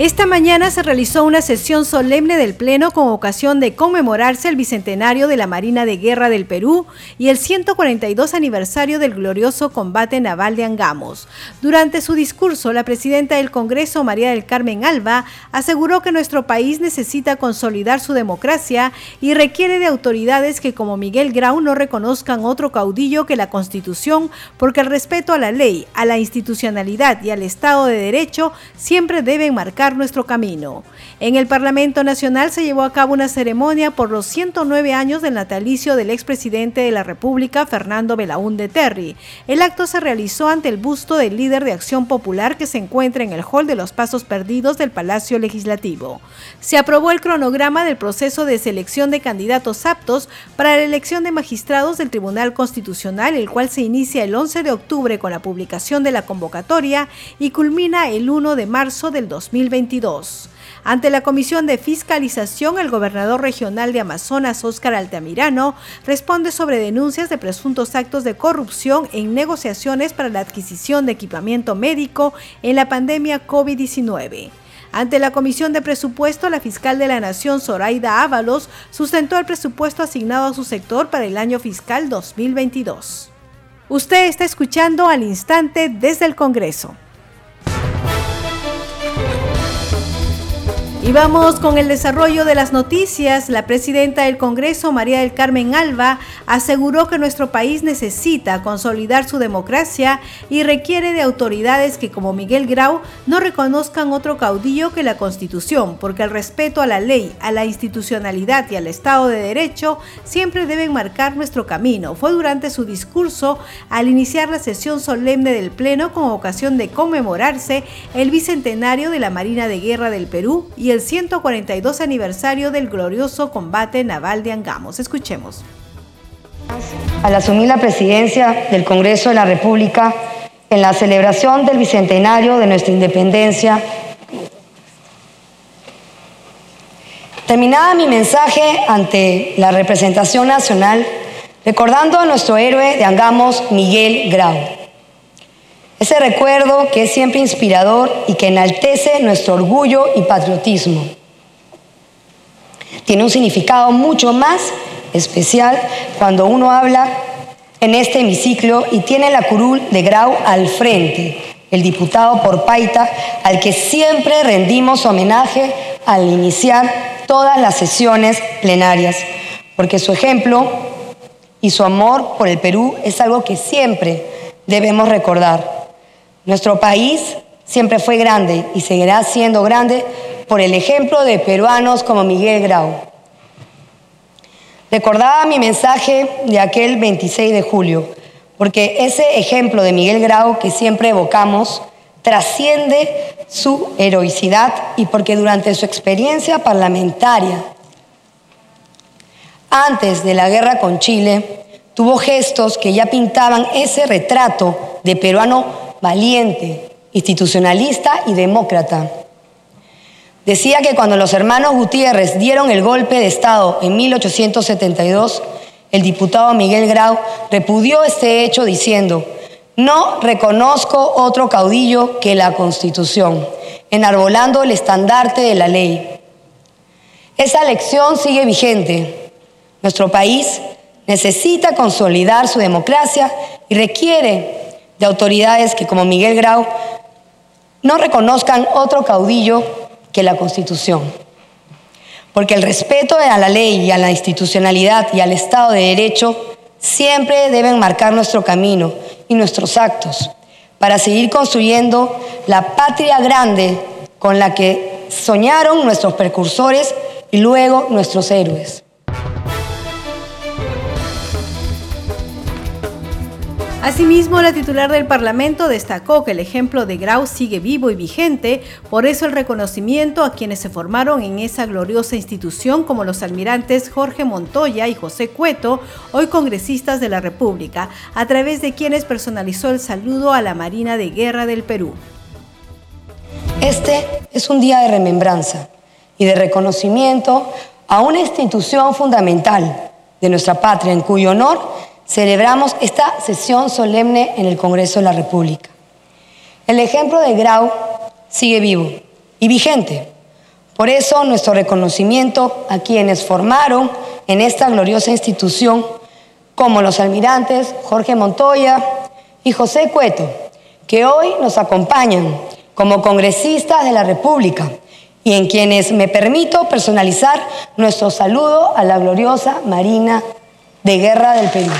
Esta mañana se realizó una sesión solemne del Pleno con ocasión de conmemorarse el bicentenario de la Marina de Guerra del Perú y el 142 aniversario del glorioso combate naval de Angamos. Durante su discurso, la presidenta del Congreso, María del Carmen Alba, aseguró que nuestro país necesita consolidar su democracia y requiere de autoridades que como Miguel Grau no reconozcan otro caudillo que la Constitución, porque el respeto a la ley, a la institucionalidad y al Estado de Derecho siempre deben marcar nuestro camino. En el Parlamento Nacional se llevó a cabo una ceremonia por los 109 años del natalicio del expresidente de la República, Fernando Belaúnde Terry. El acto se realizó ante el busto del líder de Acción Popular que se encuentra en el hall de los Pasos Perdidos del Palacio Legislativo. Se aprobó el cronograma del proceso de selección de candidatos aptos para la elección de magistrados del Tribunal Constitucional, el cual se inicia el 11 de octubre con la publicación de la convocatoria y culmina el 1 de marzo del 2020. Ante la Comisión de Fiscalización, el gobernador regional de Amazonas, Óscar Altamirano, responde sobre denuncias de presuntos actos de corrupción en negociaciones para la adquisición de equipamiento médico en la pandemia COVID-19. Ante la Comisión de Presupuesto, la fiscal de la Nación, Zoraida Ábalos, sustentó el presupuesto asignado a su sector para el año fiscal 2022. Usted está escuchando al instante desde el Congreso. Y vamos con el desarrollo de las noticias. La presidenta del Congreso, María del Carmen Alba, aseguró que nuestro país necesita consolidar su democracia y requiere de autoridades que, como Miguel Grau, no reconozcan otro caudillo que la Constitución, porque el respeto a la ley, a la institucionalidad y al Estado de Derecho siempre deben marcar nuestro camino. Fue durante su discurso al iniciar la sesión solemne del Pleno con ocasión de conmemorarse el bicentenario de la Marina de Guerra del Perú y el 142 aniversario del glorioso combate naval de Angamos. Escuchemos. Al asumir la presidencia del Congreso de la República en la celebración del bicentenario de nuestra independencia, terminaba mi mensaje ante la representación nacional recordando a nuestro héroe de Angamos, Miguel Grau ese recuerdo que es siempre inspirador y que enaltece nuestro orgullo y patriotismo. Tiene un significado mucho más especial cuando uno habla en este hemiciclo y tiene la curul de Grau al frente, el diputado por Paita, al que siempre rendimos homenaje al iniciar todas las sesiones plenarias, porque su ejemplo y su amor por el Perú es algo que siempre debemos recordar. Nuestro país siempre fue grande y seguirá siendo grande por el ejemplo de peruanos como Miguel Grau. Recordaba mi mensaje de aquel 26 de julio, porque ese ejemplo de Miguel Grau que siempre evocamos trasciende su heroicidad y porque durante su experiencia parlamentaria, antes de la guerra con Chile, tuvo gestos que ya pintaban ese retrato de peruano valiente, institucionalista y demócrata. Decía que cuando los hermanos Gutiérrez dieron el golpe de Estado en 1872, el diputado Miguel Grau repudió este hecho diciendo, no reconozco otro caudillo que la Constitución, enarbolando el estandarte de la ley. Esa lección sigue vigente. Nuestro país necesita consolidar su democracia y requiere de autoridades que, como Miguel Grau, no reconozcan otro caudillo que la Constitución. Porque el respeto a la ley y a la institucionalidad y al Estado de Derecho siempre deben marcar nuestro camino y nuestros actos para seguir construyendo la patria grande con la que soñaron nuestros precursores y luego nuestros héroes. Asimismo, la titular del Parlamento destacó que el ejemplo de Grau sigue vivo y vigente, por eso el reconocimiento a quienes se formaron en esa gloriosa institución como los almirantes Jorge Montoya y José Cueto, hoy congresistas de la República, a través de quienes personalizó el saludo a la Marina de Guerra del Perú. Este es un día de remembranza y de reconocimiento a una institución fundamental de nuestra patria en cuyo honor celebramos esta sesión solemne en el Congreso de la República. El ejemplo de Grau sigue vivo y vigente. Por eso nuestro reconocimiento a quienes formaron en esta gloriosa institución, como los almirantes Jorge Montoya y José Cueto, que hoy nos acompañan como congresistas de la República y en quienes me permito personalizar nuestro saludo a la gloriosa Marina de Guerra del Perú.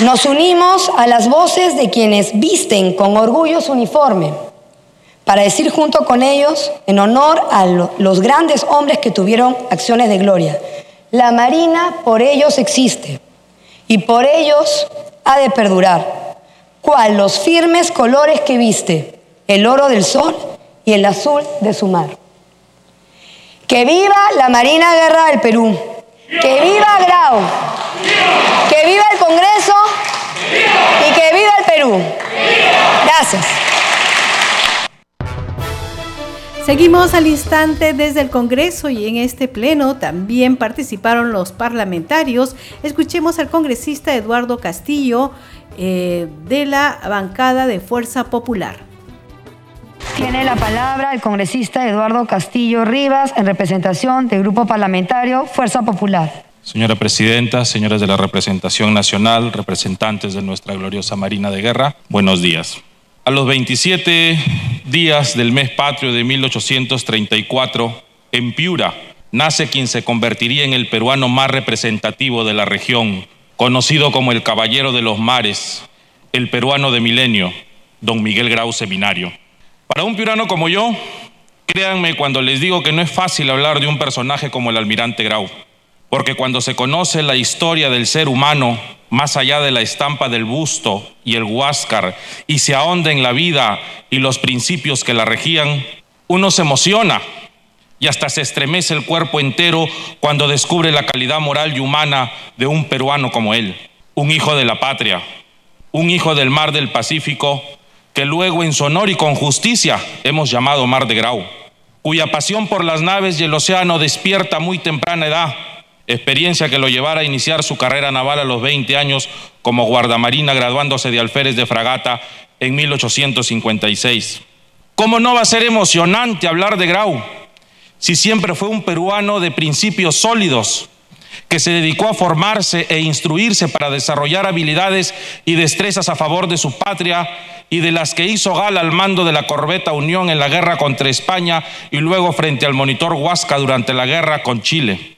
Nos unimos a las voces de quienes visten con orgullo su uniforme para decir junto con ellos, en honor a los grandes hombres que tuvieron acciones de gloria, la Marina por ellos existe y por ellos ha de perdurar, cual los firmes colores que viste, el oro del sol y el azul de su mar. Que viva la Marina Guerra del Perú, que viva Grau, que viva el Congreso y que viva el Perú. Gracias. Seguimos al instante desde el Congreso y en este pleno también participaron los parlamentarios. Escuchemos al congresista Eduardo Castillo eh, de la bancada de Fuerza Popular. Tiene la palabra el congresista Eduardo Castillo Rivas en representación del Grupo Parlamentario Fuerza Popular. Señora Presidenta, señores de la representación nacional, representantes de nuestra gloriosa Marina de Guerra, buenos días. A los 27 días del mes patrio de 1834, en Piura, nace quien se convertiría en el peruano más representativo de la región, conocido como el Caballero de los Mares, el peruano de milenio, don Miguel Grau Seminario. Para un piurano como yo, créanme cuando les digo que no es fácil hablar de un personaje como el almirante Grau porque cuando se conoce la historia del ser humano, más allá de la estampa del busto y el huáscar, y se ahonda en la vida y los principios que la regían, uno se emociona y hasta se estremece el cuerpo entero cuando descubre la calidad moral y humana de un peruano como él, un hijo de la patria, un hijo del mar del Pacífico, que luego en su honor y con justicia hemos llamado Mar de Grau, cuya pasión por las naves y el océano despierta muy temprana edad experiencia que lo llevara a iniciar su carrera naval a los 20 años como guardamarina graduándose de alférez de fragata en 1856. ¿Cómo no va a ser emocionante hablar de Grau si siempre fue un peruano de principios sólidos que se dedicó a formarse e instruirse para desarrollar habilidades y destrezas a favor de su patria y de las que hizo gala al mando de la corbeta Unión en la guerra contra España y luego frente al monitor Huasca durante la guerra con Chile?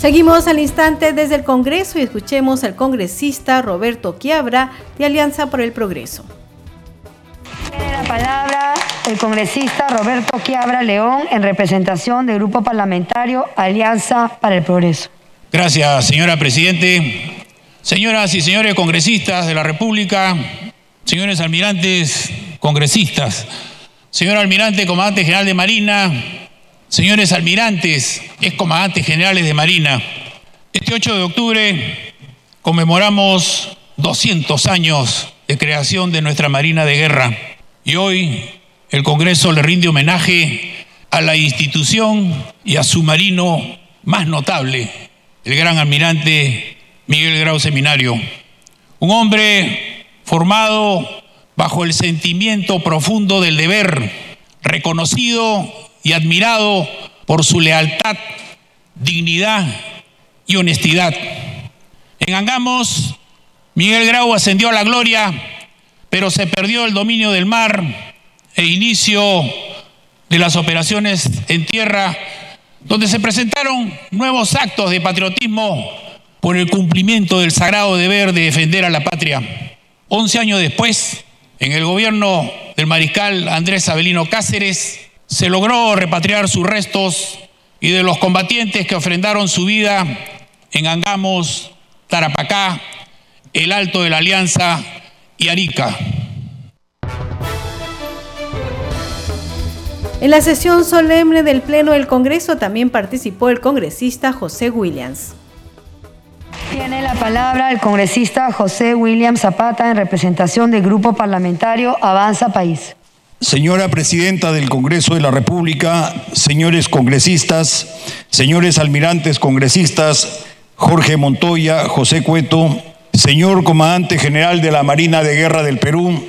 Seguimos al instante desde el Congreso y escuchemos al congresista Roberto Quiabra de Alianza por el Progreso. Tiene la palabra el congresista Roberto Quiabra León en representación del Grupo Parlamentario Alianza para el Progreso. Gracias, señora Presidente. Señoras y señores congresistas de la República, señores almirantes congresistas, señor almirante comandante general de Marina, Señores almirantes, ex comandantes generales de Marina, este 8 de octubre conmemoramos 200 años de creación de nuestra Marina de Guerra y hoy el Congreso le rinde homenaje a la institución y a su marino más notable, el gran almirante Miguel Grau Seminario. Un hombre formado bajo el sentimiento profundo del deber, reconocido y admirado por su lealtad, dignidad y honestidad. En Angamos, Miguel Grau ascendió a la gloria, pero se perdió el dominio del mar e inicio de las operaciones en tierra, donde se presentaron nuevos actos de patriotismo por el cumplimiento del sagrado deber de defender a la patria. Once años después, en el gobierno del mariscal Andrés Avelino Cáceres, se logró repatriar sus restos y de los combatientes que ofrendaron su vida en Angamos, Tarapacá, el Alto de la Alianza y Arica. En la sesión solemne del Pleno del Congreso también participó el congresista José Williams. Tiene la palabra el congresista José Williams Zapata en representación del Grupo Parlamentario Avanza País. Señora Presidenta del Congreso de la República, señores congresistas, señores almirantes congresistas, Jorge Montoya, José Cueto, señor Comandante General de la Marina de Guerra del Perú,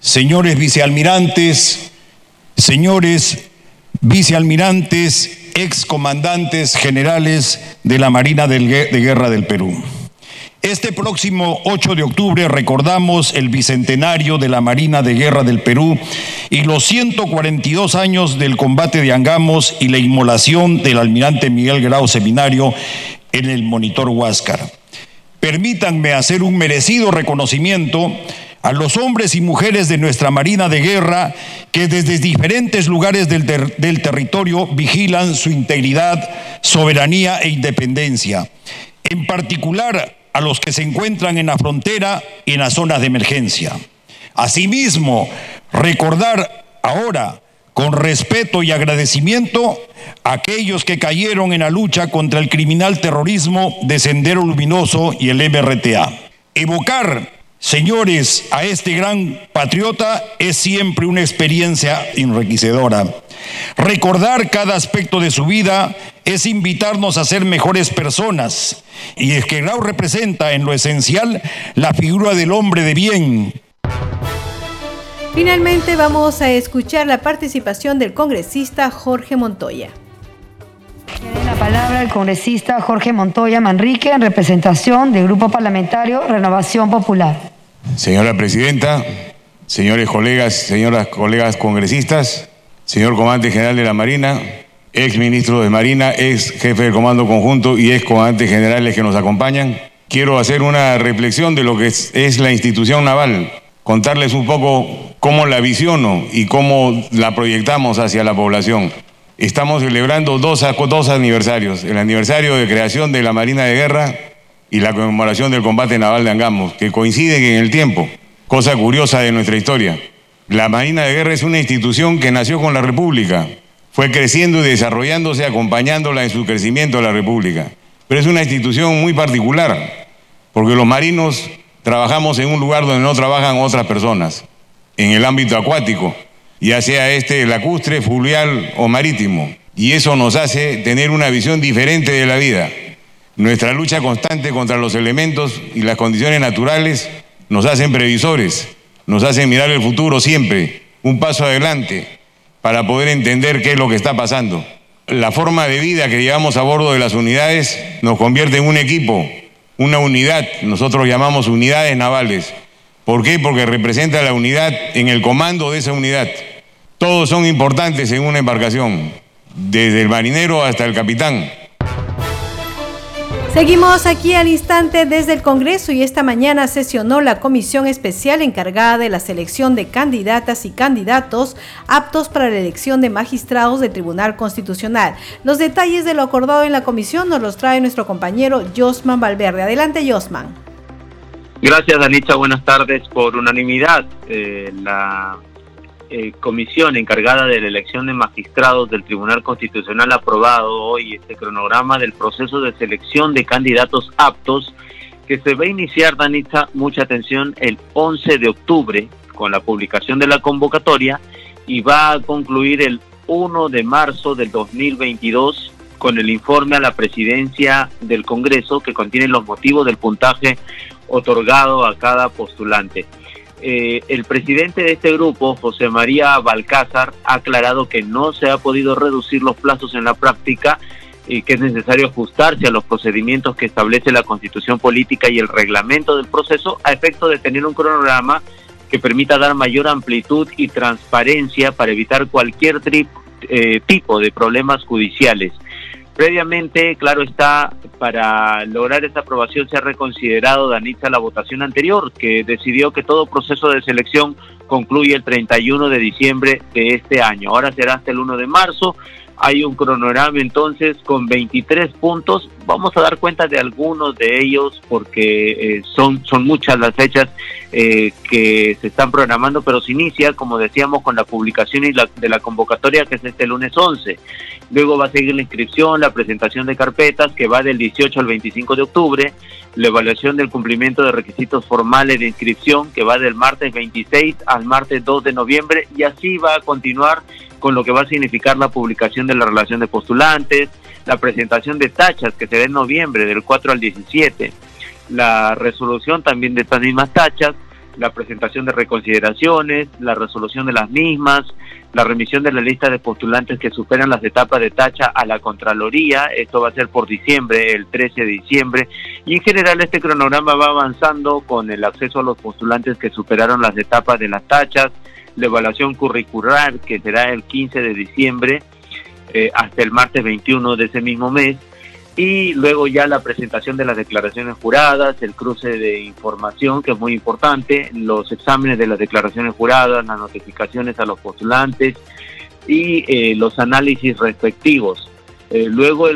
señores vicealmirantes, señores vicealmirantes, excomandantes generales de la Marina de Guerra del Perú. Este próximo 8 de octubre recordamos el bicentenario de la Marina de Guerra del Perú y los 142 años del combate de Angamos y la inmolación del almirante Miguel Grau Seminario en el monitor Huáscar. Permítanme hacer un merecido reconocimiento a los hombres y mujeres de nuestra Marina de Guerra que desde diferentes lugares del, del, territorio vigilan su integridad, soberanía e independencia. En particular a los que se encuentran en la frontera y en las zonas de emergencia. Asimismo, recordar ahora con respeto y agradecimiento a aquellos que cayeron en la lucha contra el criminal terrorismo de Sendero Luminoso y el MRTA. Evocar Señores, a este gran patriota es siempre una experiencia enriquecedora. Recordar cada aspecto de su vida es invitarnos a ser mejores personas. Y es que Grau representa en lo esencial la figura del hombre de bien. Finalmente vamos a escuchar la participación del congresista Jorge Montoya. Tiene la palabra el congresista Jorge Montoya Manrique en representación del Grupo Parlamentario Renovación Popular. Señora Presidenta, señores colegas, señoras colegas congresistas, señor Comandante General de la Marina, ex ministro de Marina, ex jefe del Comando Conjunto y ex comandantes generales que nos acompañan, quiero hacer una reflexión de lo que es, es la institución naval, contarles un poco cómo la visiono y cómo la proyectamos hacia la población. Estamos celebrando dos, dos aniversarios, el aniversario de creación de la Marina de Guerra y la conmemoración del combate naval de Angamos, que coinciden en el tiempo, cosa curiosa de nuestra historia. La Marina de Guerra es una institución que nació con la República, fue creciendo y desarrollándose acompañándola en su crecimiento a la República. Pero es una institución muy particular, porque los marinos trabajamos en un lugar donde no trabajan otras personas, en el ámbito acuático, ya sea este lacustre, fluvial o marítimo. Y eso nos hace tener una visión diferente de la vida. Nuestra lucha constante contra los elementos y las condiciones naturales nos hacen previsores, nos hacen mirar el futuro siempre, un paso adelante, para poder entender qué es lo que está pasando. La forma de vida que llevamos a bordo de las unidades nos convierte en un equipo, una unidad, nosotros llamamos unidades navales. ¿Por qué? Porque representa la unidad en el comando de esa unidad. Todos son importantes en una embarcación, desde el marinero hasta el capitán. Seguimos aquí al instante desde el Congreso y esta mañana sesionó la comisión especial encargada de la selección de candidatas y candidatos aptos para la elección de magistrados del Tribunal Constitucional. Los detalles de lo acordado en la comisión nos los trae nuestro compañero Josman Valverde. Adelante, Josman. Gracias, Danita. Buenas tardes. Por unanimidad, eh, la eh, comisión encargada de la elección de magistrados del Tribunal Constitucional ha aprobado hoy este cronograma del proceso de selección de candidatos aptos que se va a iniciar, Danita, mucha atención, el 11 de octubre con la publicación de la convocatoria y va a concluir el 1 de marzo del 2022 con el informe a la presidencia del Congreso que contiene los motivos del puntaje otorgado a cada postulante. Eh, el presidente de este grupo, José María Balcázar, ha aclarado que no se ha podido reducir los plazos en la práctica y que es necesario ajustarse a los procedimientos que establece la constitución política y el reglamento del proceso a efecto de tener un cronograma que permita dar mayor amplitud y transparencia para evitar cualquier eh, tipo de problemas judiciales. Previamente, claro está, para lograr esta aprobación se ha reconsiderado, Danitza, la votación anterior, que decidió que todo proceso de selección concluye el 31 de diciembre de este año. Ahora será hasta el 1 de marzo. Hay un cronograma entonces con 23 puntos. Vamos a dar cuenta de algunos de ellos porque eh, son, son muchas las fechas eh, que se están programando, pero se inicia, como decíamos, con la publicación y la, de la convocatoria que es este lunes 11. Luego va a seguir la inscripción, la presentación de carpetas que va del 18 al 25 de octubre, la evaluación del cumplimiento de requisitos formales de inscripción que va del martes 26 al martes 2 de noviembre y así va a continuar con lo que va a significar la publicación de la relación de postulantes, la presentación de tachas que se da en noviembre del 4 al 17, la resolución también de estas mismas tachas, la presentación de reconsideraciones, la resolución de las mismas, la remisión de la lista de postulantes que superan las etapas de tacha a la Contraloría, esto va a ser por diciembre, el 13 de diciembre, y en general este cronograma va avanzando con el acceso a los postulantes que superaron las etapas de las tachas, la evaluación curricular que será el 15 de diciembre eh, hasta el martes 21 de ese mismo mes, y luego ya la presentación de las declaraciones juradas, el cruce de información, que es muy importante, los exámenes de las declaraciones juradas, las notificaciones a los postulantes y eh, los análisis respectivos. Eh, luego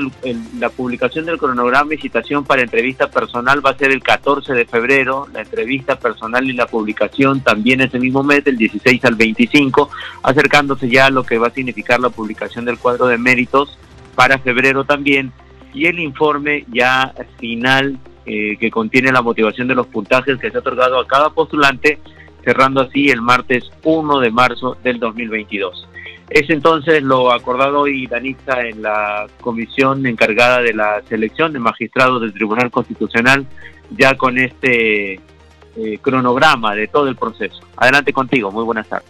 la publicación del cronograma y citación para entrevista personal va a ser el 14 de febrero, la entrevista personal y la publicación también ese mismo mes, del 16 al 25, acercándose ya a lo que va a significar la publicación del cuadro de méritos para febrero también y el informe ya final eh, que contiene la motivación de los puntajes que se ha otorgado a cada postulante, cerrando así el martes 1 de marzo del 2022. Es entonces lo acordado hoy, Danitza, en la comisión encargada de la selección de magistrados del Tribunal Constitucional, ya con este eh, cronograma de todo el proceso. Adelante contigo, muy buenas tardes.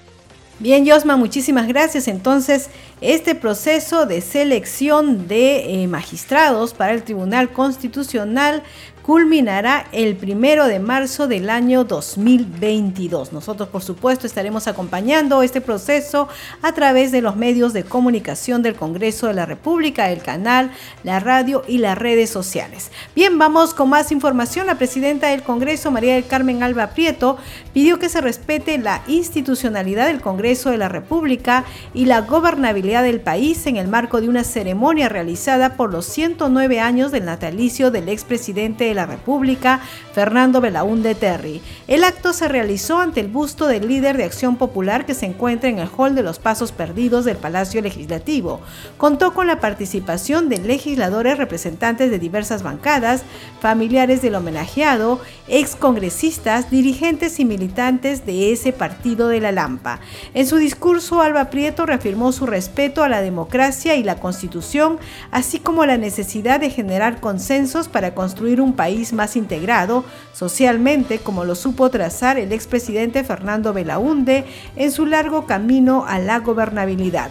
Bien, Yosma, muchísimas gracias. Entonces, este proceso de selección de eh, magistrados para el Tribunal Constitucional culminará el primero de marzo del año 2022. Nosotros, por supuesto, estaremos acompañando este proceso a través de los medios de comunicación del Congreso de la República, el canal, la radio y las redes sociales. Bien, vamos con más información. La presidenta del Congreso, María del Carmen Alba Prieto, pidió que se respete la institucionalidad del Congreso de la República y la gobernabilidad del país en el marco de una ceremonia realizada por los 109 años del natalicio del expresidente la República, Fernando Belaúnde Terry. El acto se realizó ante el busto del líder de Acción Popular que se encuentra en el hall de los Pasos Perdidos del Palacio Legislativo. Contó con la participación de legisladores representantes de diversas bancadas, familiares del homenajeado, excongresistas, dirigentes y militantes de ese partido de la Lampa. En su discurso, Alba Prieto reafirmó su respeto a la democracia y la Constitución, así como la necesidad de generar consensos para construir un país más integrado socialmente, como lo supo trazar el expresidente Fernando Belaúnde en su largo camino a la gobernabilidad.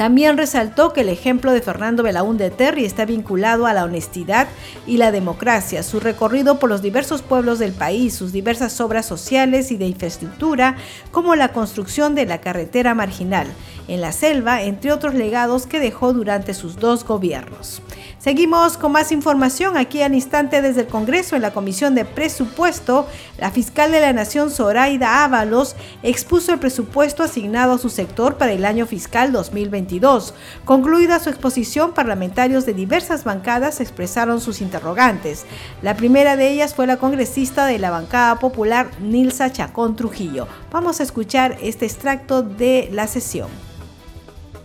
También resaltó que el ejemplo de Fernando Belaúnde Terry está vinculado a la honestidad y la democracia, su recorrido por los diversos pueblos del país, sus diversas obras sociales y de infraestructura, como la construcción de la carretera marginal en la selva, entre otros legados que dejó durante sus dos gobiernos. Seguimos con más información aquí al instante desde el Congreso en la Comisión de Presupuesto. La fiscal de la Nación, Zoraida Ábalos, expuso el presupuesto asignado a su sector para el año fiscal 2022. Concluida su exposición, parlamentarios de diversas bancadas expresaron sus interrogantes. La primera de ellas fue la congresista de la bancada popular, Nilsa Chacón Trujillo. Vamos a escuchar este extracto de la sesión.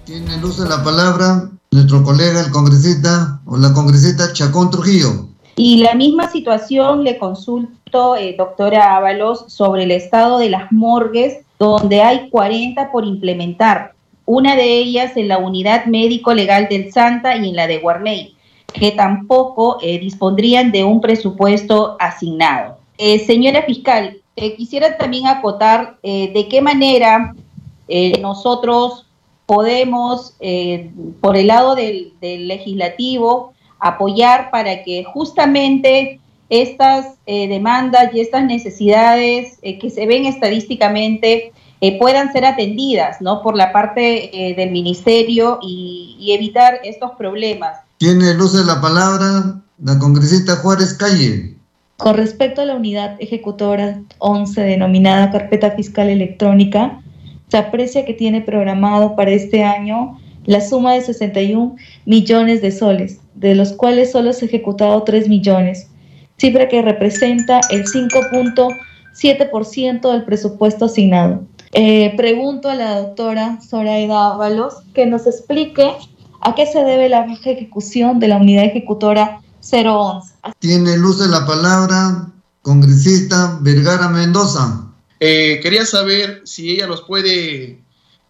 Tiene luz de la palabra nuestro colega, el congresista o la congresista Chacón Trujillo. Y la misma situación le consulto, eh, doctora Ábalos, sobre el estado de las morgues, donde hay 40 por implementar. Una de ellas en la unidad médico legal del Santa y en la de Guarmey, que tampoco eh, dispondrían de un presupuesto asignado. Eh, señora fiscal, quisiera también acotar de qué manera nosotros podemos, eh, por el lado del, legislativo, apoyar para que justamente estas eh, demandas y estas necesidades eh, que se ven estadísticamente eh, puedan ser atendidas ¿no? por la parte eh, del ministerio y, y, evitar estos problemas. Tiene luz de la palabra la congresista Juárez Calle. Con respecto a la unidad ejecutora 11 denominada carpeta fiscal electrónica, se aprecia que tiene programado para este año la suma de 61 millones de soles, de los cuales solo se ha ejecutado 3 millones, cifra que representa el 5.7% del presupuesto asignado. Eh, pregunto a la doctora Zoraida Ábalos que nos explique a qué se debe la baja ejecución de la unidad ejecutora 011. Tiene luz de la palabra congresista Vergara Mendoza. Eh, quería saber si ella nos puede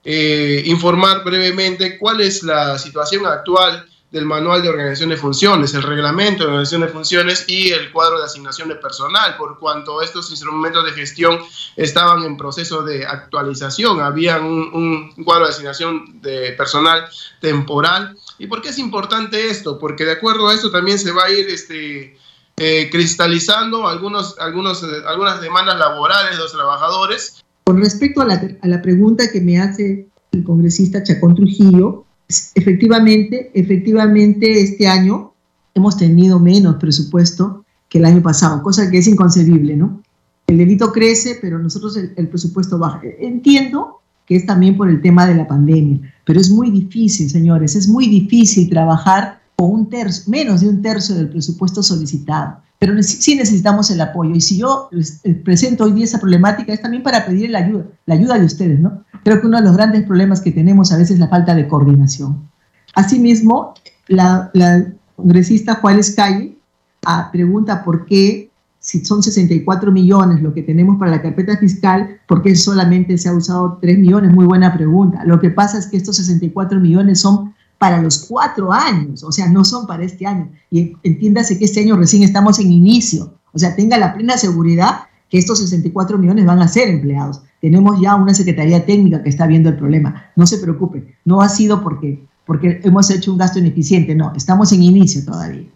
eh, informar brevemente cuál es la situación actual del manual de organización de funciones, el reglamento de organización de funciones y el cuadro de asignación de personal, por cuanto estos instrumentos de gestión estaban en proceso de actualización, había un, un cuadro de asignación de personal temporal. ¿Y por qué es importante esto? Porque de acuerdo a esto también se va a ir este, eh, cristalizando algunos, algunos, eh, algunas demandas laborales de los trabajadores. Con respecto a la, a la pregunta que me hace el congresista Chacón Trujillo, efectivamente, efectivamente este año hemos tenido menos presupuesto que el año pasado, cosa que es inconcebible, ¿no? El delito crece, pero nosotros el, el presupuesto baja. Entiendo que es también por el tema de la pandemia, pero es muy difícil, señores, es muy difícil trabajar con un tercio, menos de un tercio del presupuesto solicitado. Pero sí necesitamos el apoyo. Y si yo eh, presento hoy día esa problemática es también para pedir la ayuda, la ayuda de ustedes, ¿no? Creo que uno de los grandes problemas que tenemos a veces es la falta de coordinación. Asimismo, la, la congresista Juárez Calle ah, pregunta por qué, si son 64 millones lo que tenemos para la carpeta fiscal, ¿por qué solamente se ha usado 3 millones? Muy buena pregunta. Lo que pasa es que estos 64 millones son para los cuatro años, o sea, no son para este año. Y entiéndase que este año recién estamos en inicio, o sea, tenga la plena seguridad que estos 64 millones van a ser empleados. Tenemos ya una Secretaría Técnica que está viendo el problema. No se preocupe, no ha sido porque, porque hemos hecho un gasto ineficiente, no, estamos en inicio todavía.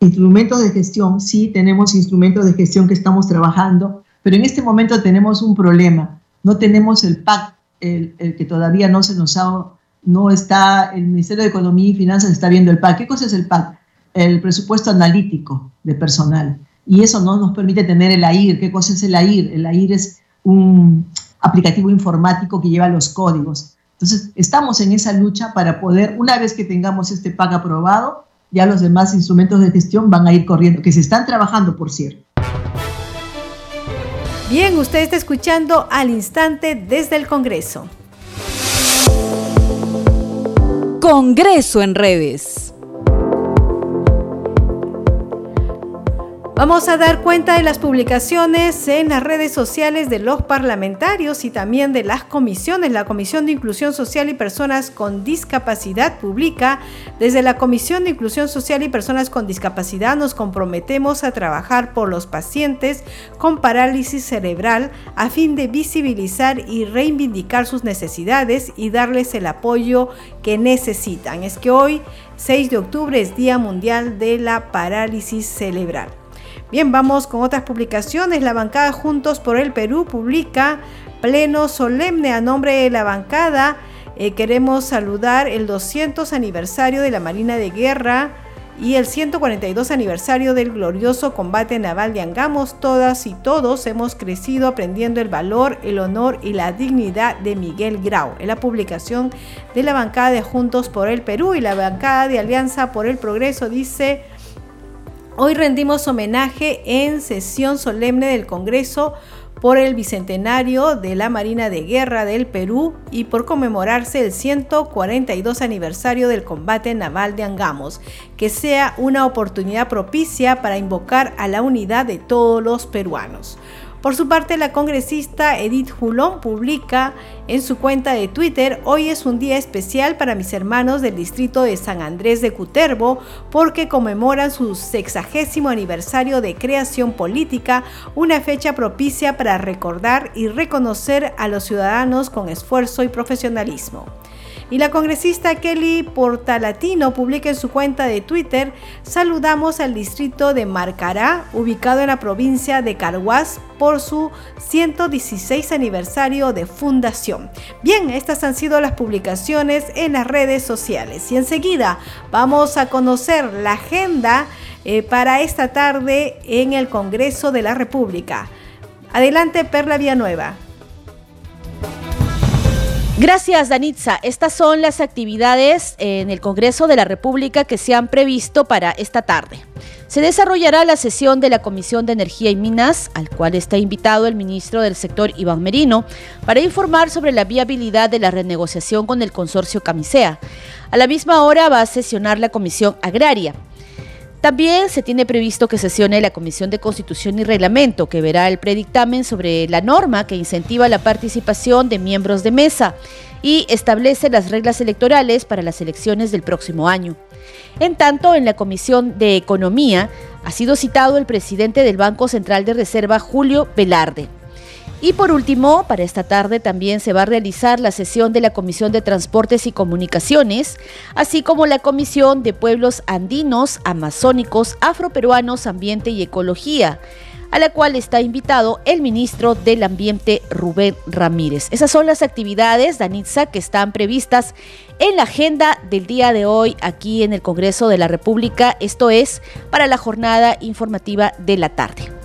Instrumentos de gestión, sí, tenemos instrumentos de gestión que estamos trabajando, pero en este momento tenemos un problema. No tenemos el PAC, el, el que todavía no se nos ha no está, el Ministerio de Economía y Finanzas está viendo el PAC. ¿Qué cosa es el PAC? El presupuesto analítico de personal. Y eso no nos permite tener el AIR. ¿Qué cosa es el AIR? El AIR es un aplicativo informático que lleva los códigos. Entonces, estamos en esa lucha para poder, una vez que tengamos este PAC aprobado, ya los demás instrumentos de gestión van a ir corriendo, que se están trabajando, por cierto. Bien, usted está escuchando al instante desde el Congreso. Congreso en redes. Vamos a dar cuenta de las publicaciones en las redes sociales de los parlamentarios y también de las comisiones. La Comisión de Inclusión Social y Personas con Discapacidad publica, desde la Comisión de Inclusión Social y Personas con Discapacidad nos comprometemos a trabajar por los pacientes con parálisis cerebral a fin de visibilizar y reivindicar sus necesidades y darles el apoyo que necesitan. Es que hoy, 6 de octubre, es Día Mundial de la Parálisis Cerebral. Bien, vamos con otras publicaciones. La bancada Juntos por el Perú publica pleno solemne a nombre de la bancada. Eh, queremos saludar el 200 aniversario de la Marina de Guerra y el 142 aniversario del glorioso combate naval de Angamos. Todas y todos hemos crecido aprendiendo el valor, el honor y la dignidad de Miguel Grau. En la publicación de la bancada de Juntos por el Perú y la bancada de Alianza por el Progreso dice... Hoy rendimos homenaje en sesión solemne del Congreso por el bicentenario de la Marina de Guerra del Perú y por conmemorarse el 142 aniversario del combate naval de Angamos, que sea una oportunidad propicia para invocar a la unidad de todos los peruanos. Por su parte, la congresista Edith Julón publica en su cuenta de Twitter, hoy es un día especial para mis hermanos del distrito de San Andrés de Cuterbo porque conmemoran su sexagésimo aniversario de creación política, una fecha propicia para recordar y reconocer a los ciudadanos con esfuerzo y profesionalismo. Y la congresista Kelly Portalatino publica en su cuenta de Twitter, saludamos al distrito de Marcará, ubicado en la provincia de Carhuaz, por su 116 aniversario de fundación. Bien, estas han sido las publicaciones en las redes sociales. Y enseguida vamos a conocer la agenda eh, para esta tarde en el Congreso de la República. Adelante, Perla Villanueva. Gracias, Danitza. Estas son las actividades en el Congreso de la República que se han previsto para esta tarde. Se desarrollará la sesión de la Comisión de Energía y Minas, al cual está invitado el ministro del sector Iván Merino, para informar sobre la viabilidad de la renegociación con el consorcio Camisea. A la misma hora va a sesionar la Comisión Agraria. También se tiene previsto que sesione la Comisión de Constitución y Reglamento, que verá el predictamen sobre la norma que incentiva la participación de miembros de mesa y establece las reglas electorales para las elecciones del próximo año. En tanto, en la Comisión de Economía ha sido citado el presidente del Banco Central de Reserva, Julio Velarde. Y por último, para esta tarde también se va a realizar la sesión de la Comisión de Transportes y Comunicaciones, así como la Comisión de Pueblos Andinos, Amazónicos, Afroperuanos, Ambiente y Ecología a la cual está invitado el ministro del Ambiente Rubén Ramírez. Esas son las actividades, Danitza, que están previstas en la agenda del día de hoy aquí en el Congreso de la República, esto es para la jornada informativa de la tarde.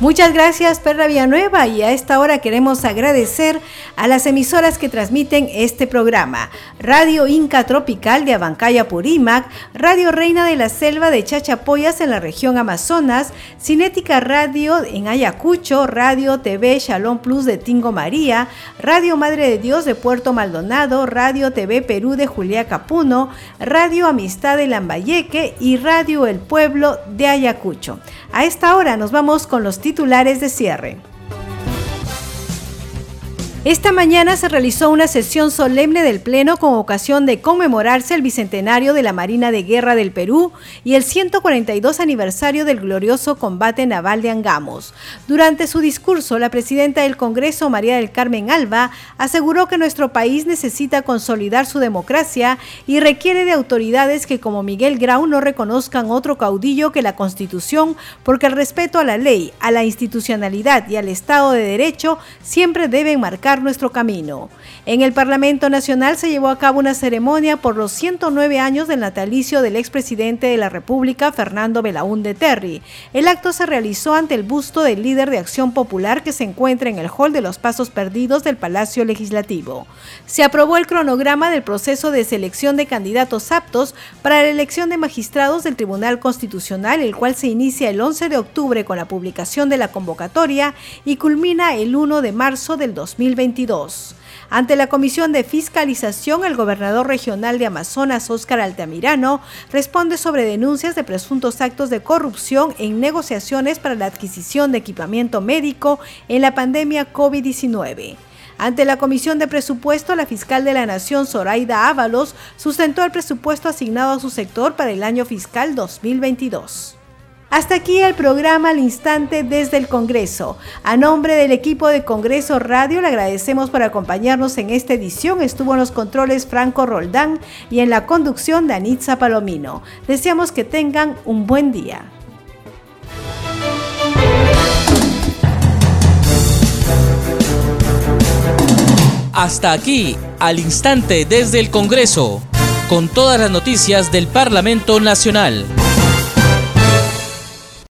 Muchas gracias Perla Villanueva y a esta hora queremos agradecer a las emisoras que transmiten este programa. Radio Inca Tropical de Abancaya Purímac, Radio Reina de la Selva de Chachapoyas en la región Amazonas, Cinética Radio en Ayacucho, Radio TV Shalom Plus de Tingo María, Radio Madre de Dios de Puerto Maldonado, Radio TV Perú de Julia Capuno, Radio Amistad de Lambayeque y Radio El Pueblo de Ayacucho. A esta hora nos vamos con los titulares de cierre. Esta mañana se realizó una sesión solemne del Pleno con ocasión de conmemorarse el bicentenario de la Marina de Guerra del Perú y el 142 aniversario del glorioso combate naval de Angamos. Durante su discurso, la presidenta del Congreso, María del Carmen Alba, aseguró que nuestro país necesita consolidar su democracia y requiere de autoridades que como Miguel Grau no reconozcan otro caudillo que la Constitución, porque el respeto a la ley, a la institucionalidad y al Estado de Derecho siempre deben marcar nuestro camino. En el Parlamento Nacional se llevó a cabo una ceremonia por los 109 años del natalicio del expresidente de la República, Fernando Belaúnde Terry. El acto se realizó ante el busto del líder de Acción Popular que se encuentra en el hall de los Pasos Perdidos del Palacio Legislativo. Se aprobó el cronograma del proceso de selección de candidatos aptos para la elección de magistrados del Tribunal Constitucional, el cual se inicia el 11 de octubre con la publicación de la convocatoria y culmina el 1 de marzo del 2020. Ante la Comisión de Fiscalización, el gobernador regional de Amazonas, Óscar Altamirano, responde sobre denuncias de presuntos actos de corrupción en negociaciones para la adquisición de equipamiento médico en la pandemia COVID-19. Ante la Comisión de Presupuesto, la fiscal de la Nación, Zoraida Ábalos, sustentó el presupuesto asignado a su sector para el año fiscal 2022. Hasta aquí el programa al instante desde el Congreso. A nombre del equipo de Congreso Radio le agradecemos por acompañarnos en esta edición. Estuvo en los controles Franco Roldán y en la conducción de Anitza Palomino. Deseamos que tengan un buen día. Hasta aquí, al instante desde el Congreso, con todas las noticias del Parlamento Nacional.